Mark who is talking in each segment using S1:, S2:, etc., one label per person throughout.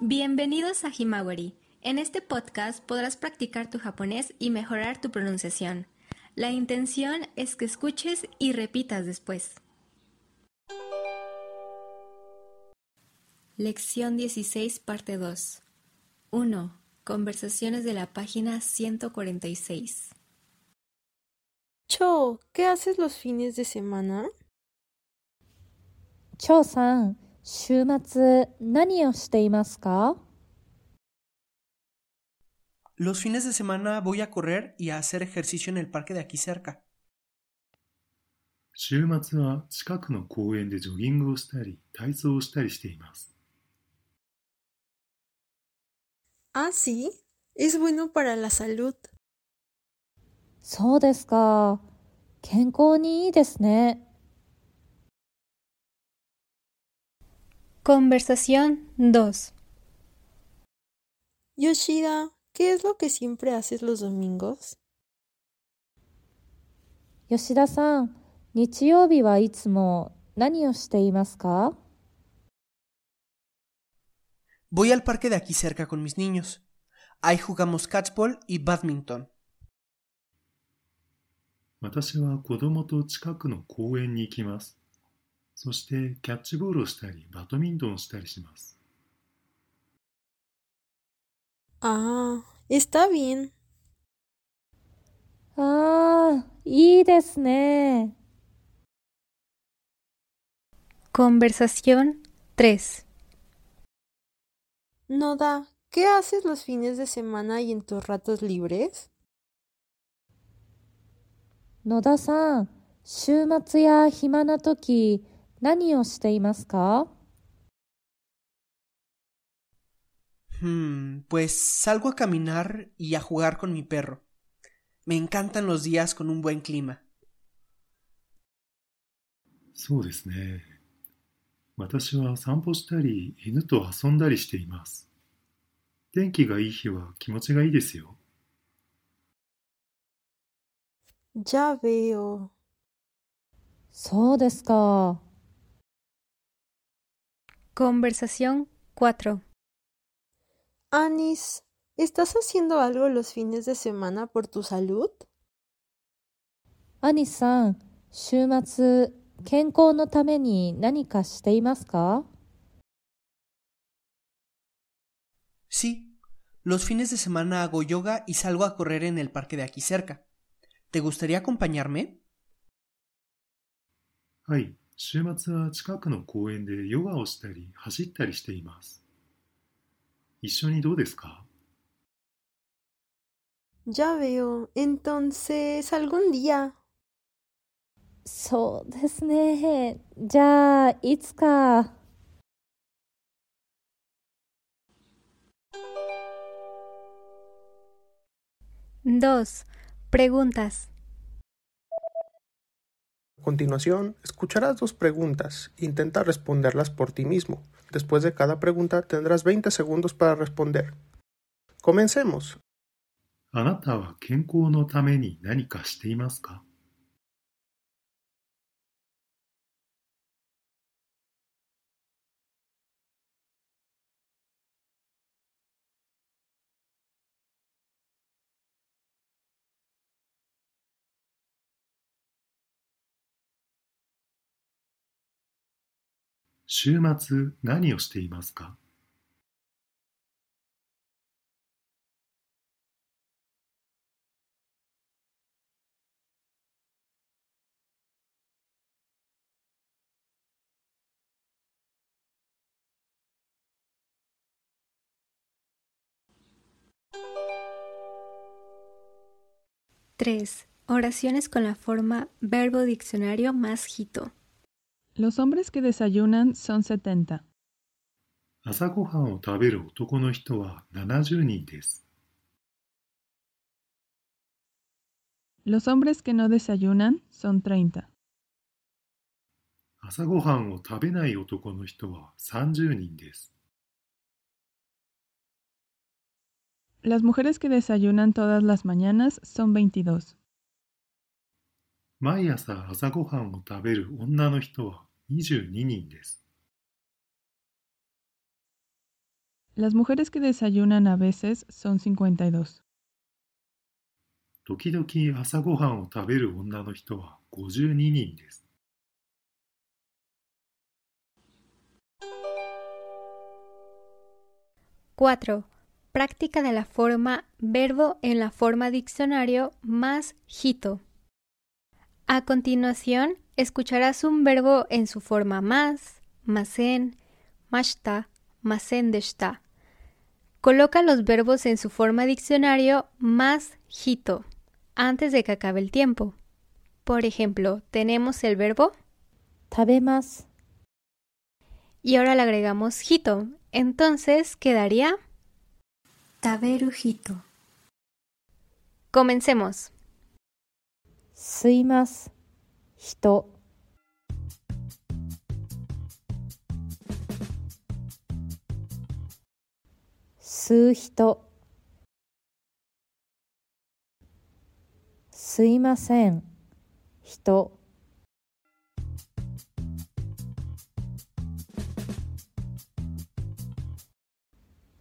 S1: Bienvenidos a Himawari. En este podcast podrás practicar tu japonés y mejorar tu pronunciación. La intención es que escuches y repitas después. Lección 16, parte 2. 1. Conversaciones de la página 146.
S2: Cho, ¿qué haces los fines de semana?
S3: Cho-san, 週末何をしていますか
S4: Los fines de semana voy a correr y a hacer ejercicio en el parque de aquí cerca.
S5: 週末は近くの公園でジョギングをしたり体操をしたりしています。
S2: Ah, sí. Es bueno para la salud.
S3: そうですか。健康にいいですね。
S1: Conversación 2.
S2: Yoshida, ¿qué es lo que siempre haces los domingos?
S3: 吉田さん、日曜日はいつも何をしていますか
S4: Voy al parque de aquí cerca con mis niños. Ahí jugamos catchball y badminton.
S5: 私は子供と近くの公園に行きます。 そしてキャッチボールをしたりバドミントンをしたりします。
S2: Ah, está bien.
S3: ああ、いいですね。
S1: Conversación 3.
S2: Noda, ¿qué haces los fines de semana y en tus ratos libres?
S3: 野田さん、週末や暇な時何をしていますか
S4: Hmm, pues salgo a caminar y a jugar con mi perro. Me encantan los días con un buen clima.
S5: そうですね。私は散歩したり犬と遊んだりしています。天気がいい日は気持ちがいいですよ。
S2: Ya veo.
S3: そうですか。
S1: Conversación 4.
S2: Anis, ¿estás haciendo algo los fines de semana por tu salud?
S3: アニさん、週末健康のために何かしていますか
S4: Sí, los fines de semana hago yoga y salgo a correr en el parque de aquí cerca. ¿Te gustaría acompañarme?
S5: はい。 週末は近くの公園でヨガをしたり走ったりしています。一緒にどうですか
S2: ？Ya veo. Entonces, algún día.
S3: そうですね。じゃあ、いつか。
S1: 2. Preguntas.
S6: A continuación, escucharás dos preguntas. Intenta responderlas por ti mismo. Después de cada pregunta tendrás 20 segundos para responder. Comencemos.
S5: あなたは健康のために何かしていますか 週末何をしていますか
S1: 3. Oraciones con la forma verbo diccionario más hito.
S7: Los hombres que desayunan son 70.
S5: 朝ごはんを食べる男の人は70人です。
S7: Los hombres que no desayunan son 30.
S5: 朝ごはんを食べない男の人は30人です。
S7: Las mujeres que desayunan todas las mañanas son 22.
S5: 毎朝朝ごはんを食べる女の人は 22人です。
S7: Las mujeres que desayunan a veces son 52.
S5: 時々朝ごはんを食べる女の人は52人です。
S1: 4. Práctica de la forma verbo en la forma diccionario más hito. A continuación, escucharás un verbo en su forma más, masen, mashta, masendeshta. Coloca los verbos en su forma diccionario más hito antes de que acabe el tiempo. Por ejemplo, tenemos el verbo
S3: tabemas
S1: y ahora le agregamos hito. Entonces quedaría taberu hito. Comencemos.
S3: 人。吸う人。すいません。人。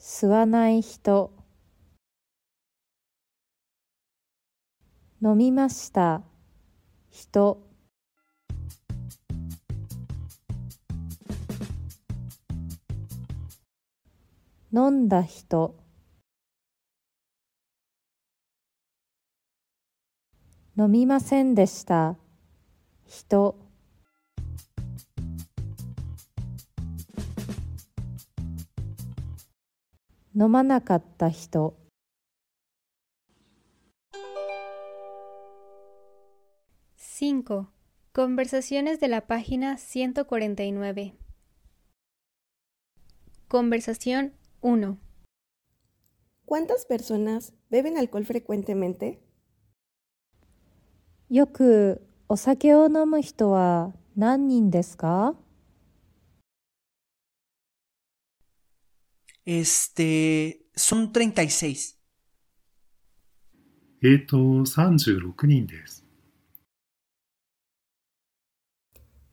S3: 吸わない人。飲みました。人。飲んだ人。飲みませんでした。人。飲まなかった人。
S1: 5. Conversaciones de la página 149. Conversación 1.
S8: ¿Cuántas personas beben alcohol frecuentemente?
S3: よくお酒を飲む人は何人ですか
S4: Este, son 36.
S5: えーと、36人です。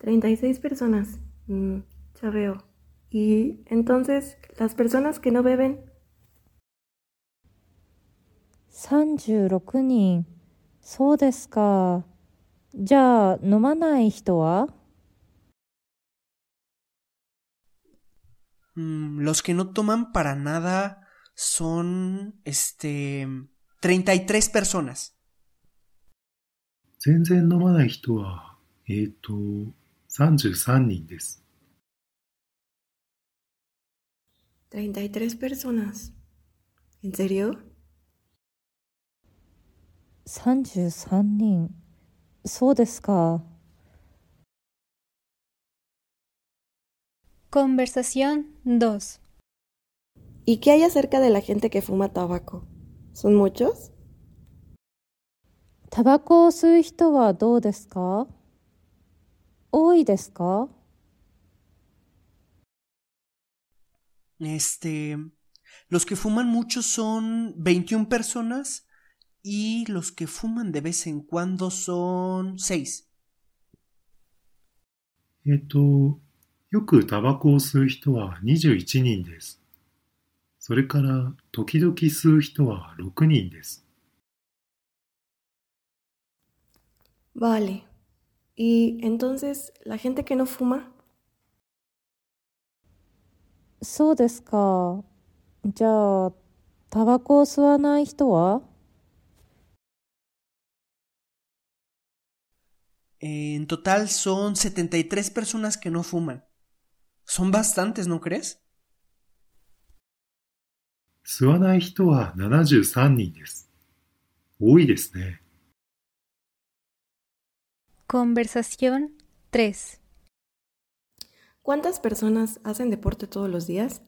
S8: 36 personas. Mm, ya veo. Y entonces, las personas que no beben,
S3: 36人。そうですか。じゃあ飲まない人は
S4: Mm, los que no toman para nada son, este, 33 personas.
S5: 全然飲まない人は、えーと、33人です。
S8: 33 personas. ¿En serio?
S3: 33人。そうですか。
S1: Conversación 2.
S8: ¿Y qué hay acerca de la gente que fuma tabaco? ¿Son muchos?
S3: タバコを吸う人はどうですか多いですか
S4: Este, los que fuman mucho son 21 personas y los que fuman de vez en cuando son 6.
S5: えーと、よくタバコを吸う人は21人です。それから、時々吸う人は6人です。
S8: Vale. ¿Y entonces la gente que no fuma?
S3: そうですか。じゃあ、タバコを吸わない人は
S4: En total son 73 personas que no fuman. Son bastantes, ¿no crees?
S5: 吸わない人は73人です。多いですね。
S1: Conversación 3.
S8: ¿Cuántas personas hacen deporte todos los días?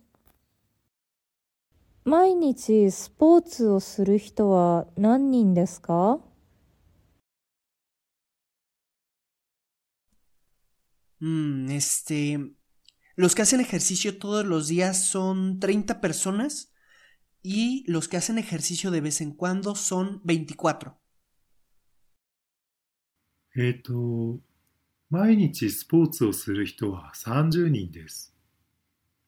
S3: 毎日スポーツをする人は何人ですか
S4: Mm, este, los que hacen ejercicio todos los días son 30 personas y los que hacen ejercicio de vez en cuando son 24.
S5: えっ、と、 毎日スポーツをする人は30人です。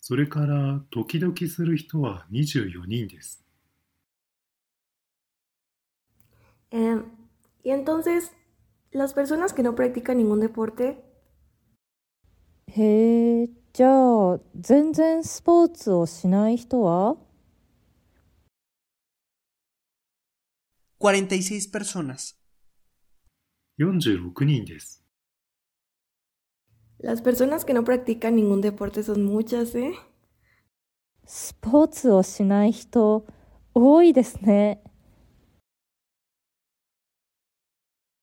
S5: それから時々する人は24人です。
S8: Em, y entonces, las personas que no practican ningún deporte,
S3: へえ、じゃあ、全然スポーツをしない人は
S4: 46 personas.
S5: 46人です。
S8: las personas que no practican ningún deporte son muchas, ¿eh?
S3: スポーツをしない人、多いですね。